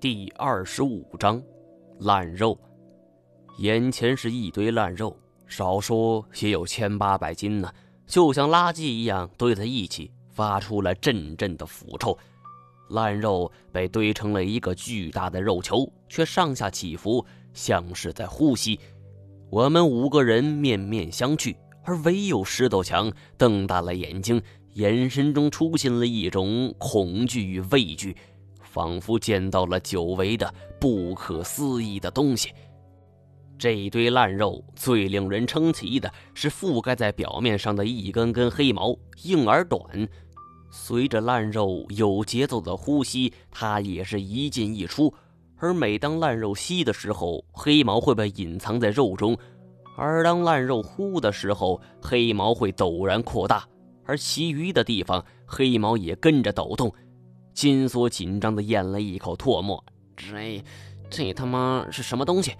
第二十五章，烂肉。眼前是一堆烂肉，少说也有千八百斤呢，就像垃圾一样堆在一起，发出了阵阵的腐臭。烂肉被堆成了一个巨大的肉球，却上下起伏，像是在呼吸。我们五个人面面相觑，而唯有石头强瞪大了眼睛，眼神中出现了一种恐惧与畏惧。仿佛见到了久违的不可思议的东西。这一堆烂肉最令人称奇的是覆盖在表面上的一根根黑毛，硬而短。随着烂肉有节奏的呼吸，它也是一进一出。而每当烂肉吸的时候，黑毛会被隐藏在肉中；而当烂肉呼的时候，黑毛会陡然扩大，而其余的地方黑毛也跟着抖动。金锁紧张的咽了一口唾沫，这，这他妈是什么东西？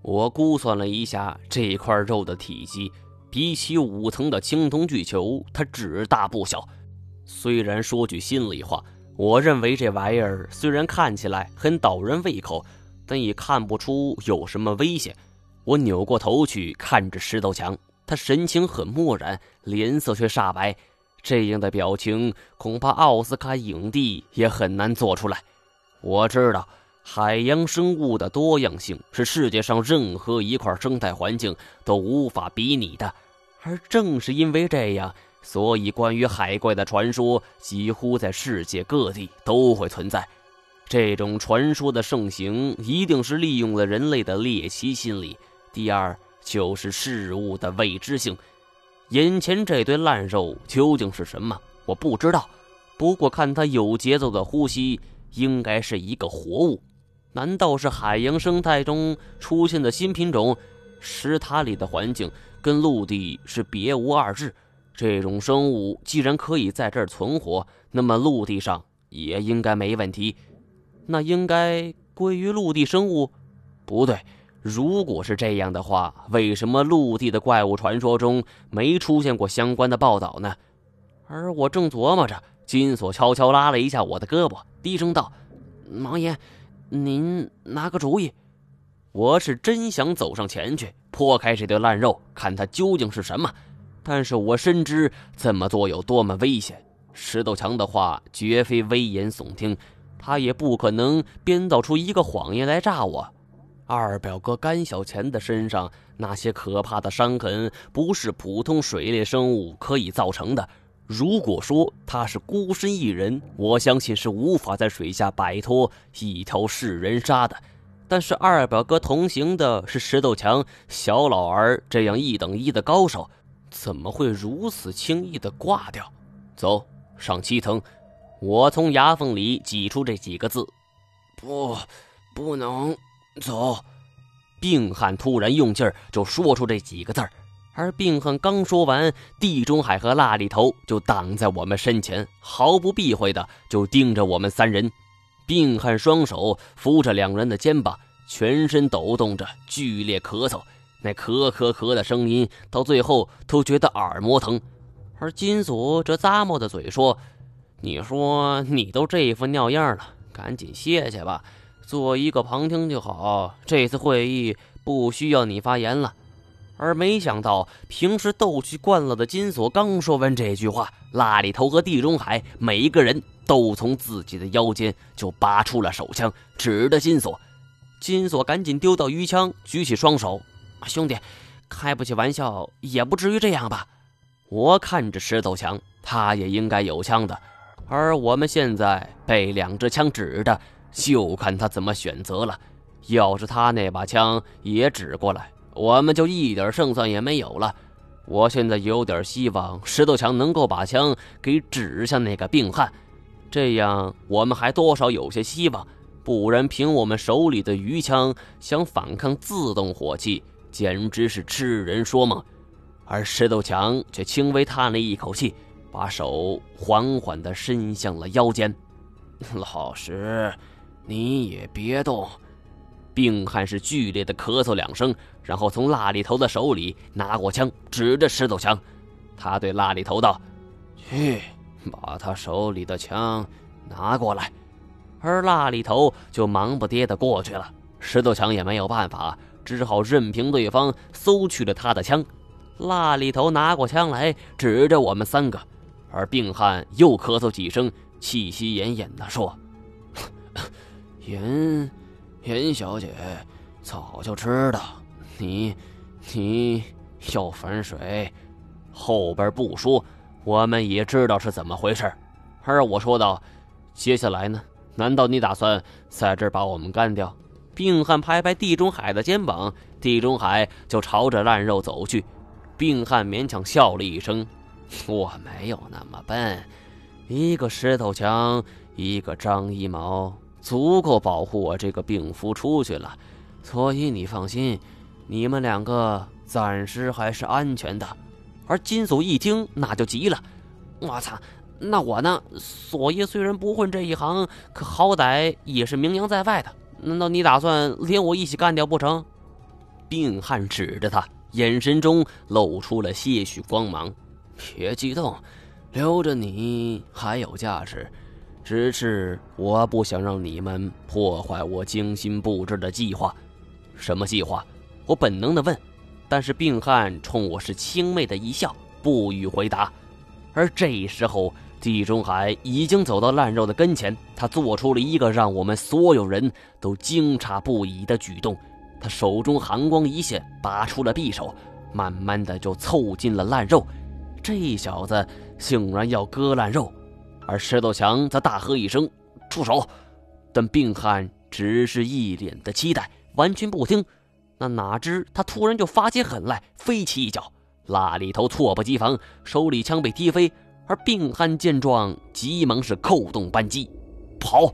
我估算了一下这块肉的体积，比起五层的青铜巨球，它只大不小。虽然说句心里话，我认为这玩意儿虽然看起来很倒人胃口，但也看不出有什么危险。我扭过头去看着石头墙，他神情很漠然，脸色却煞白。这样的表情，恐怕奥斯卡影帝也很难做出来。我知道，海洋生物的多样性是世界上任何一块生态环境都无法比拟的，而正是因为这样，所以关于海怪的传说几乎在世界各地都会存在。这种传说的盛行，一定是利用了人类的猎奇心理。第二，就是事物的未知性。眼前这堆烂肉究竟是什么？我不知道。不过看它有节奏的呼吸，应该是一个活物。难道是海洋生态中出现的新品种？石塔里的环境跟陆地是别无二致。这种生物既然可以在这儿存活，那么陆地上也应该没问题。那应该归于陆地生物？不对。如果是这样的话，为什么陆地的怪物传说中没出现过相关的报道呢？而我正琢磨着，金锁悄悄拉了一下我的胳膊，低声道：“王爷，您拿个主意。”我是真想走上前去破开这堆烂肉，看它究竟是什么，但是我深知这么做有多么危险。石头强的话绝非危言耸听，他也不可能编造出一个谎言来诈我。二表哥甘小钱的身上那些可怕的伤痕，不是普通水类生物可以造成的。如果说他是孤身一人，我相信是无法在水下摆脱一条噬人鲨的。但是二表哥同行的是石头强、小老儿这样一等一的高手，怎么会如此轻易的挂掉？走上七层，我从牙缝里挤出这几个字：不，不能。走，病汉突然用劲儿就说出这几个字儿，而病汉刚说完，地中海和辣里头就挡在我们身前，毫不避讳的就盯着我们三人。病汉双手扶着两人的肩膀，全身抖动着，剧烈咳嗽，那咳咳咳的声音到最后都觉得耳膜疼。而金锁这咂摸的嘴说：“你说你都这副尿样了，赶紧歇歇吧。”做一个旁听就好，这次会议不需要你发言了。而没想到，平时逗趣惯了的金锁刚说完这句话，拉里头和地中海每一个人都从自己的腰间就拔出了手枪，指着金锁。金锁赶紧丢掉鱼枪，举起双手：“兄弟，开不起玩笑，也不至于这样吧？”我看着石头强，他也应该有枪的，而我们现在被两支枪指着。就看他怎么选择了。要是他那把枪也指过来，我们就一点胜算也没有了。我现在有点希望石头强能够把枪给指向那个病汉，这样我们还多少有些希望。不然，凭我们手里的鱼枪想反抗自动火器，简直是痴人说梦。而石头强却轻微叹了一口气，把手缓缓地伸向了腰间。老石。你也别动！病汉是剧烈的咳嗽两声，然后从蜡里头的手里拿过枪，指着石头强。他对蜡里头道：“去，把他手里的枪拿过来。”而辣里头就忙不迭的过去了。石头强也没有办法，只好任凭对方搜去了他的枪。辣里头拿过枪来，指着我们三个，而病汉又咳嗽几声，气息奄奄地说：“严，严小姐，早就知道你，你要反水。后边不说，我们也知道是怎么回事。”而我说道：“接下来呢？难道你打算在这把我们干掉？”病汉拍拍地中海的肩膀，地中海就朝着烂肉走去。病汉勉强笑了一声：“我没有那么笨，一个石头强，一个张一毛，足够保护我这个病夫出去了。所以你放心，你们两个暂时还是安全的。”而金锁一听，那就急了：“我操！”那我呢？索爷虽然不混这一行，可好歹也是名扬在外的。难道你打算连我一起干掉不成？病汉指着他，眼神中露出了些许光芒。别激动，留着你还有价值。只是我不想让你们破坏我精心布置的计划。什么计划？我本能的问。但是病汉冲我是轻蔑的一笑，不予回答。而这时候。地中海已经走到烂肉的跟前，他做出了一个让我们所有人都惊诧不已的举动。他手中寒光一现，拔出了匕首，慢慢的就凑近了烂肉。这小子竟然要割烂肉！而石头强则大喝一声：“住手！”但病汉只是一脸的期待，完全不听。那哪知他突然就发起狠来，飞起一脚，那里头猝不及防，手里枪被踢飞。而病汉见状，急忙是扣动扳机，跑！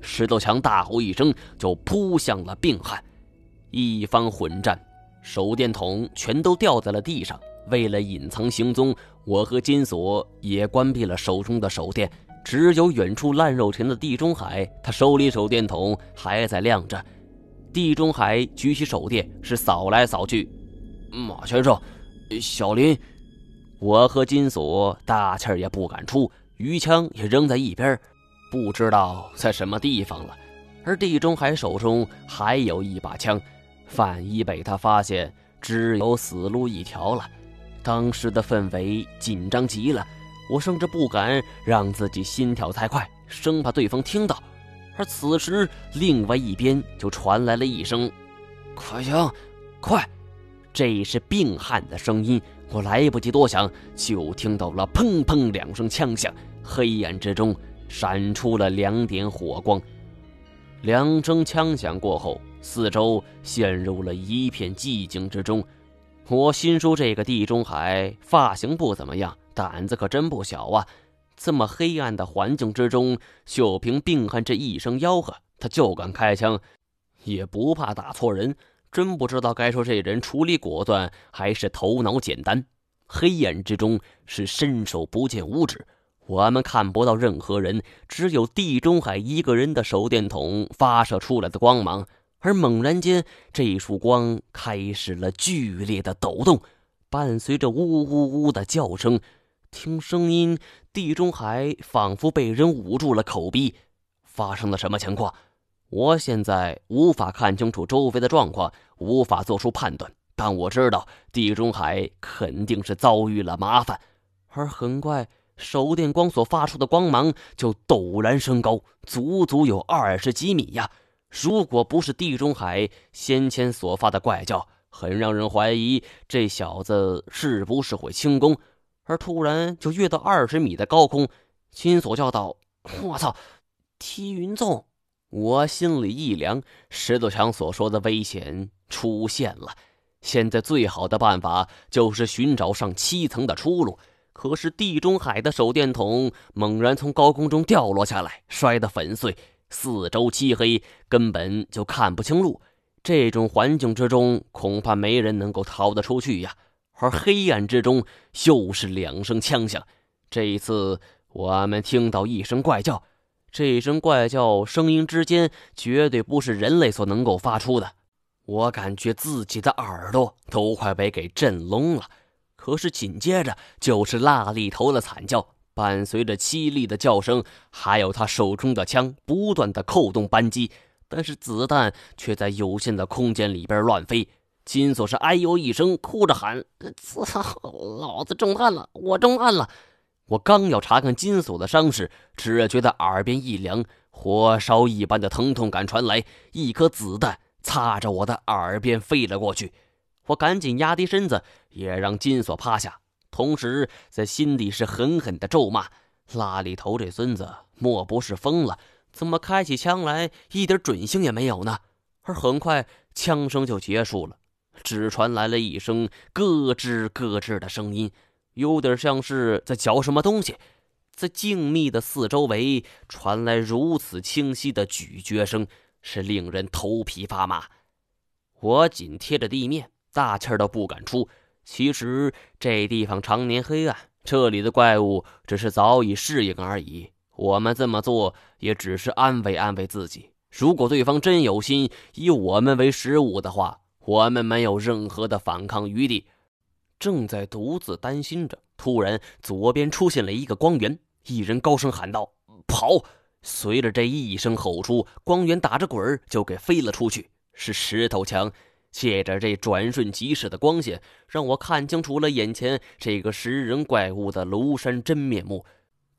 石头强大吼一声，就扑向了病汉。一番混战，手电筒全都掉在了地上。为了隐藏行踪，我和金锁也关闭了手中的手电。只有远处烂肉田的地中海，他手里手电筒还在亮着。地中海举起手电，是扫来扫去。马先生，小林。我和金锁大气儿也不敢出，鱼枪也扔在一边，不知道在什么地方了。而地中海手中还有一把枪，万一被他发现，只有死路一条了。当时的氛围紧张极了，我甚至不敢让自己心跳太快，生怕对方听到。而此时，另外一边就传来了一声：“快枪，快！”这是病汉的声音。我来不及多想，就听到了砰砰两声枪响，黑暗之中闪出了两点火光。两声枪响过后，四周陷入了一片寂静之中。我心说：“这个地中海发型不怎么样，胆子可真不小啊！这么黑暗的环境之中，就凭病汉这一声吆喝，他就敢开枪，也不怕打错人。”真不知道该说这人处理果断还是头脑简单。黑暗之中是伸手不见五指，我们看不到任何人，只有地中海一个人的手电筒发射出来的光芒。而猛然间，这束光开始了剧烈的抖动，伴随着呜呜呜的叫声。听声音，地中海仿佛被人捂住了口鼻。发生了什么情况？我现在无法看清楚周围的状况，无法做出判断，但我知道地中海肯定是遭遇了麻烦。而很快，手电光所发出的光芒就陡然升高，足足有二十几米呀！如果不是地中海先前所发的怪叫，很让人怀疑这小子是不是会轻功。而突然就跃到二十米的高空，金锁叫道：“我操，踢云纵！”我心里一凉，石头强所说的危险出现了。现在最好的办法就是寻找上七层的出路。可是地中海的手电筒猛然从高空中掉落下来，摔得粉碎，四周漆黑，根本就看不清路。这种环境之中，恐怕没人能够逃得出去呀。而黑暗之中，又是两声枪响。这一次，我们听到一声怪叫。这一声怪叫声音之间，绝对不是人类所能够发出的。我感觉自己的耳朵都快被给震聋了。可是紧接着就是辣里头的惨叫，伴随着凄厉的叫声，还有他手中的枪不断的扣动扳机，但是子弹却在有限的空间里边乱飞。金锁是哎呦一声，哭着喊：“操，老子中弹了！我中弹了！”我刚要查看金锁的伤势，只觉得耳边一凉，火烧一般的疼痛感传来，一颗子弹擦着我的耳边飞了过去。我赶紧压低身子，也让金锁趴下，同时在心底是狠狠的咒骂：“拉里头这孙子，莫不是疯了？怎么开起枪来一点准星也没有呢？”而很快，枪声就结束了。只传来了一声咯吱咯吱的声音，有点像是在嚼什么东西。在静谧的四周围传来如此清晰的咀嚼声，是令人头皮发麻。我紧贴着地面，大气都不敢出。其实这地方常年黑暗，这里的怪物只是早已适应而已。我们这么做也只是安慰安慰自己。如果对方真有心以我们为食物的话，我们没有任何的反抗余地，正在独自担心着，突然左边出现了一个光源，一人高声喊道：“跑！”随着这一声吼出，光源打着滚儿就给飞了出去。是石头墙，借着这转瞬即逝的光线，让我看清楚了眼前这个食人怪物的庐山真面目。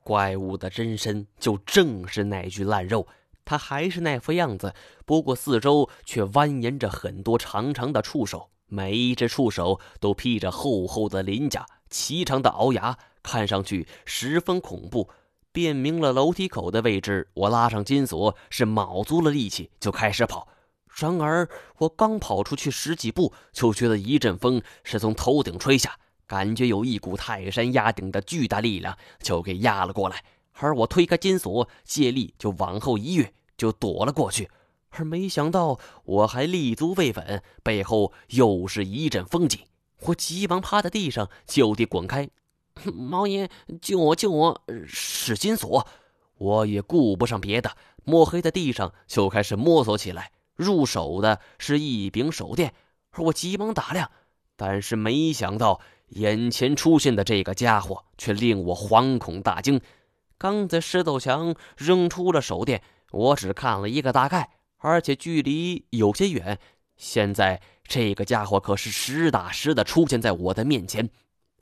怪物的真身就正是那具烂肉。他还是那副样子，不过四周却蜿蜒着很多长长的触手，每一只触手都披着厚厚的鳞甲，齐长的鳌牙，看上去十分恐怖。辨明了楼梯口的位置，我拉上金锁，是卯足了力气就开始跑。然而我刚跑出去十几步，就觉得一阵风是从头顶吹下，感觉有一股泰山压顶的巨大力量就给压了过来。而我推开金锁，借力就往后一跃，就躲了过去。而没想到我还立足未稳，背后又是一阵风紧，我急忙趴在地上就地滚开。毛爷，救我！救我！是金锁！我也顾不上别的，摸黑在地上就开始摸索起来。入手的是一柄手电，而我急忙打量，但是没想到眼前出现的这个家伙却令我惶恐大惊。刚才石头墙扔出了手电，我只看了一个大概，而且距离有些远。现在这个家伙可是实打实的出现在我的面前，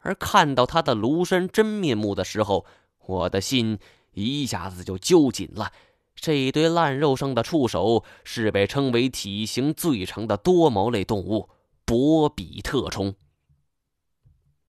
而看到他的庐山真面目的时候，我的心一下子就揪紧了。这一堆烂肉上的触手是被称为体型最长的多毛类动物——博比特虫。